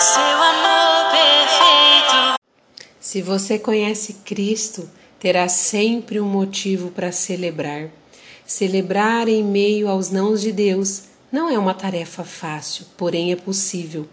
seu amor perfeito. Se você conhece Cristo, terá sempre um motivo para celebrar. Celebrar em meio aos nãos de Deus não é uma tarefa fácil, porém é possível.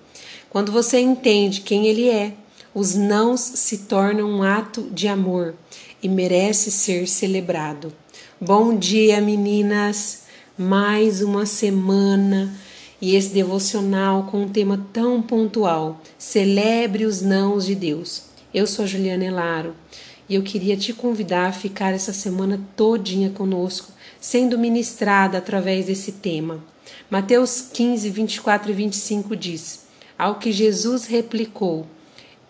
Quando você entende quem Ele é, os nãos se tornam um ato de amor e merece ser celebrado. Bom dia, meninas! Mais uma semana e esse devocional com um tema tão pontual. Celebre os nãos de Deus. Eu sou a Juliana Elaro e eu queria te convidar a ficar essa semana todinha conosco, sendo ministrada através desse tema. Mateus 15, 24 e 25 diz: Ao que Jesus replicou: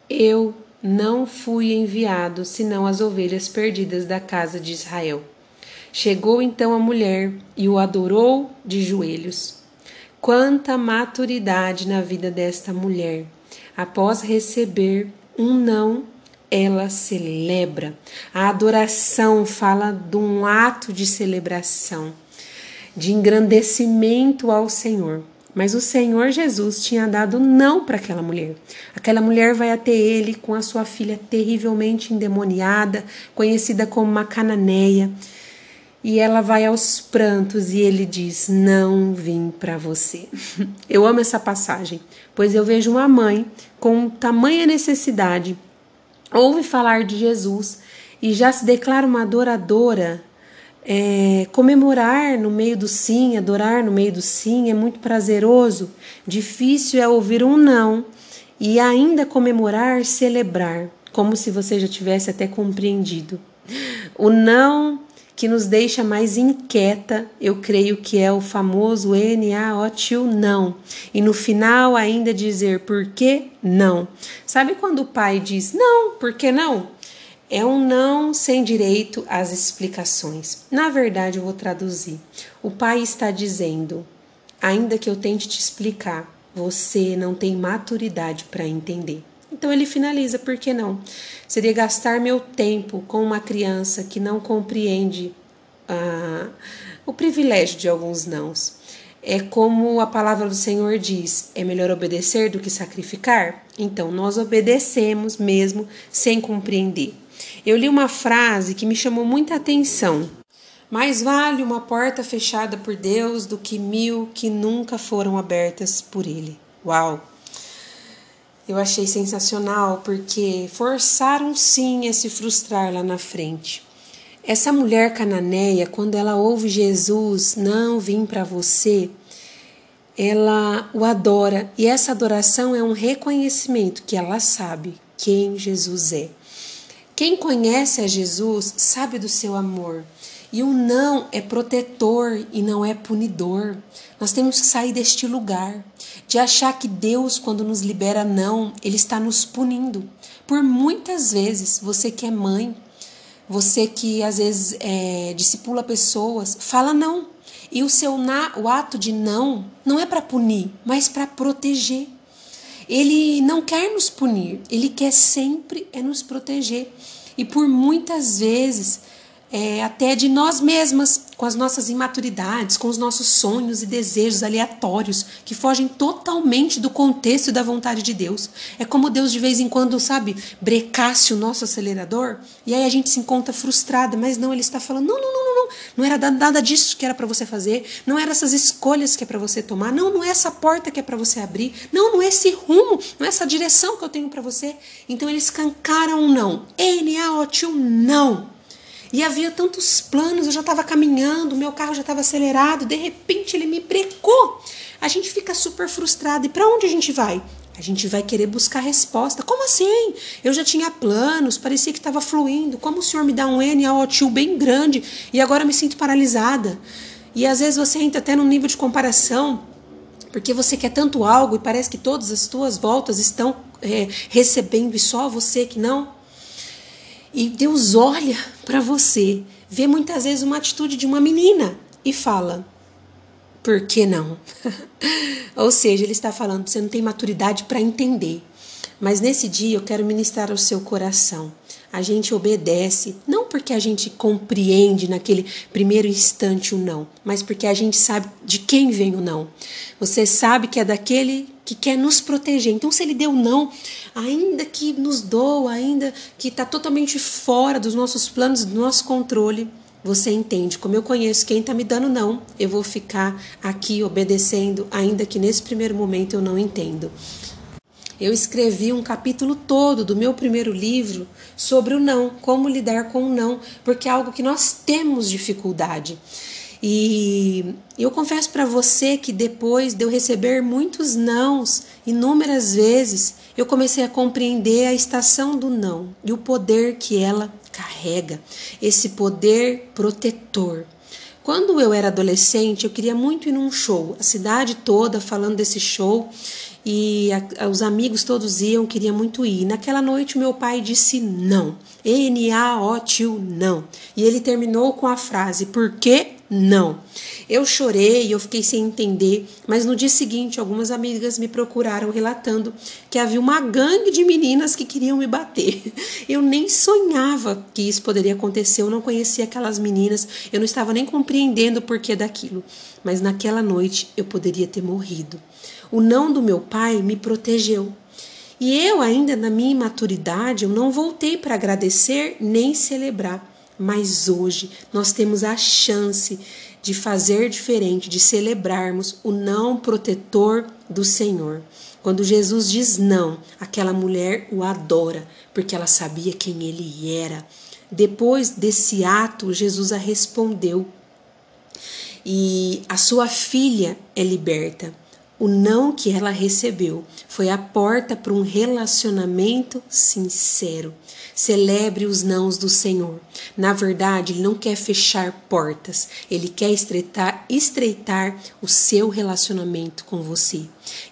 Eu não fui enviado senão as ovelhas perdidas da casa de Israel. Chegou então a mulher e o adorou de joelhos. Quanta maturidade na vida desta mulher! Após receber um não, ela celebra. A adoração fala de um ato de celebração, de engrandecimento ao Senhor. Mas o Senhor Jesus tinha dado não para aquela mulher. Aquela mulher vai até ele com a sua filha terrivelmente endemoniada, conhecida como uma cananeia. E ela vai aos prantos e ele diz: Não vim para você. Eu amo essa passagem, pois eu vejo uma mãe com tamanha necessidade, ouve falar de Jesus e já se declara uma adoradora é, comemorar no meio do sim, adorar no meio do sim é muito prazeroso. Difícil é ouvir um não e ainda comemorar, celebrar, como se você já tivesse até compreendido. O não que nos deixa mais inquieta, eu creio que é o famoso N-A-O-T-U, não. E no final ainda dizer por que não. Sabe quando o pai diz não, por que não? É um não sem direito às explicações. Na verdade, eu vou traduzir. O pai está dizendo: ainda que eu tente te explicar, você não tem maturidade para entender. Então ele finaliza: por que não? Seria gastar meu tempo com uma criança que não compreende ah, o privilégio de alguns nãos. É como a palavra do Senhor diz: é melhor obedecer do que sacrificar? Então nós obedecemos mesmo sem compreender. Eu li uma frase que me chamou muita atenção. Mais vale uma porta fechada por Deus do que mil que nunca foram abertas por Ele. Uau! Eu achei sensacional porque forçaram sim a se frustrar lá na frente. Essa mulher cananeia, quando ela ouve Jesus, não vim para você, ela o adora e essa adoração é um reconhecimento que ela sabe quem Jesus é. Quem conhece a Jesus sabe do seu amor. E o não é protetor e não é punidor. Nós temos que sair deste lugar de achar que Deus, quando nos libera não, Ele está nos punindo. Por muitas vezes, você que é mãe, você que às vezes é, discipula pessoas, fala não. E o seu na, o ato de não não é para punir, mas para proteger. Ele não quer nos punir, ele quer sempre é nos proteger. E por muitas vezes é, até de nós mesmas, com as nossas imaturidades, com os nossos sonhos e desejos aleatórios que fogem totalmente do contexto e da vontade de Deus. É como Deus de vez em quando, sabe, brecasse o nosso acelerador e aí a gente se encontra frustrada, mas não, ele está falando: não, não, não, não, não, não era nada disso que era para você fazer, não era essas escolhas que é para você tomar, não, não é essa porta que é para você abrir, não, não é esse rumo, não é essa direção que eu tenho para você. Então eles cancaram um não. N-A-O-T-U, não. E havia tantos planos, eu já estava caminhando, meu carro já estava acelerado, de repente ele me brecou. A gente fica super frustrado. E para onde a gente vai? A gente vai querer buscar resposta. Como assim? Eu já tinha planos, parecia que estava fluindo. Como o senhor me dá um N ao tio bem grande e agora me sinto paralisada? E às vezes você entra até num nível de comparação, porque você quer tanto algo e parece que todas as tuas voltas estão é, recebendo e só você que não. E Deus olha para você, vê muitas vezes uma atitude de uma menina e fala: por que não? Ou seja, ele está falando, você não tem maturidade para entender. Mas nesse dia eu quero ministrar ao seu coração. A gente obedece, não porque a gente compreende naquele primeiro instante o não, mas porque a gente sabe de quem vem o não. Você sabe que é daquele que quer nos proteger. Então, se ele deu não, ainda que nos doa, ainda que está totalmente fora dos nossos planos, do nosso controle, você entende. Como eu conheço quem está me dando não, eu vou ficar aqui obedecendo, ainda que nesse primeiro momento eu não entendo. Eu escrevi um capítulo todo do meu primeiro livro sobre o não, como lidar com o não, porque é algo que nós temos dificuldade. E eu confesso para você que depois de eu receber muitos nãos, inúmeras vezes, eu comecei a compreender a estação do não e o poder que ela carrega, esse poder protetor. Quando eu era adolescente, eu queria muito ir num show, a cidade toda falando desse show e a, os amigos todos iam, queria muito ir. Naquela noite, meu pai disse não. N-A-O-T-U, não. E ele terminou com a frase: Por que não? Eu chorei, eu fiquei sem entender, mas no dia seguinte, algumas amigas me procuraram relatando que havia uma gangue de meninas que queriam me bater. Eu nem sonhava que isso poderia acontecer, eu não conhecia aquelas meninas, eu não estava nem compreendendo o porquê daquilo. Mas naquela noite eu poderia ter morrido. O não do meu pai me protegeu. E eu, ainda na minha imaturidade, eu não voltei para agradecer nem celebrar. Mas hoje nós temos a chance de fazer diferente, de celebrarmos o não protetor do Senhor. Quando Jesus diz não, aquela mulher o adora, porque ela sabia quem ele era. Depois desse ato, Jesus a respondeu. E a sua filha é liberta. O não que ela recebeu foi a porta para um relacionamento sincero. Celebre os nãos do Senhor. Na verdade, Ele não quer fechar portas, Ele quer estreitar, estreitar o seu relacionamento com você.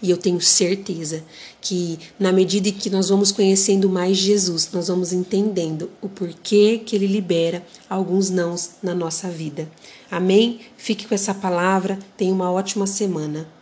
E eu tenho certeza que, na medida em que nós vamos conhecendo mais Jesus, nós vamos entendendo o porquê que Ele libera alguns nãos na nossa vida. Amém? Fique com essa palavra. Tenha uma ótima semana.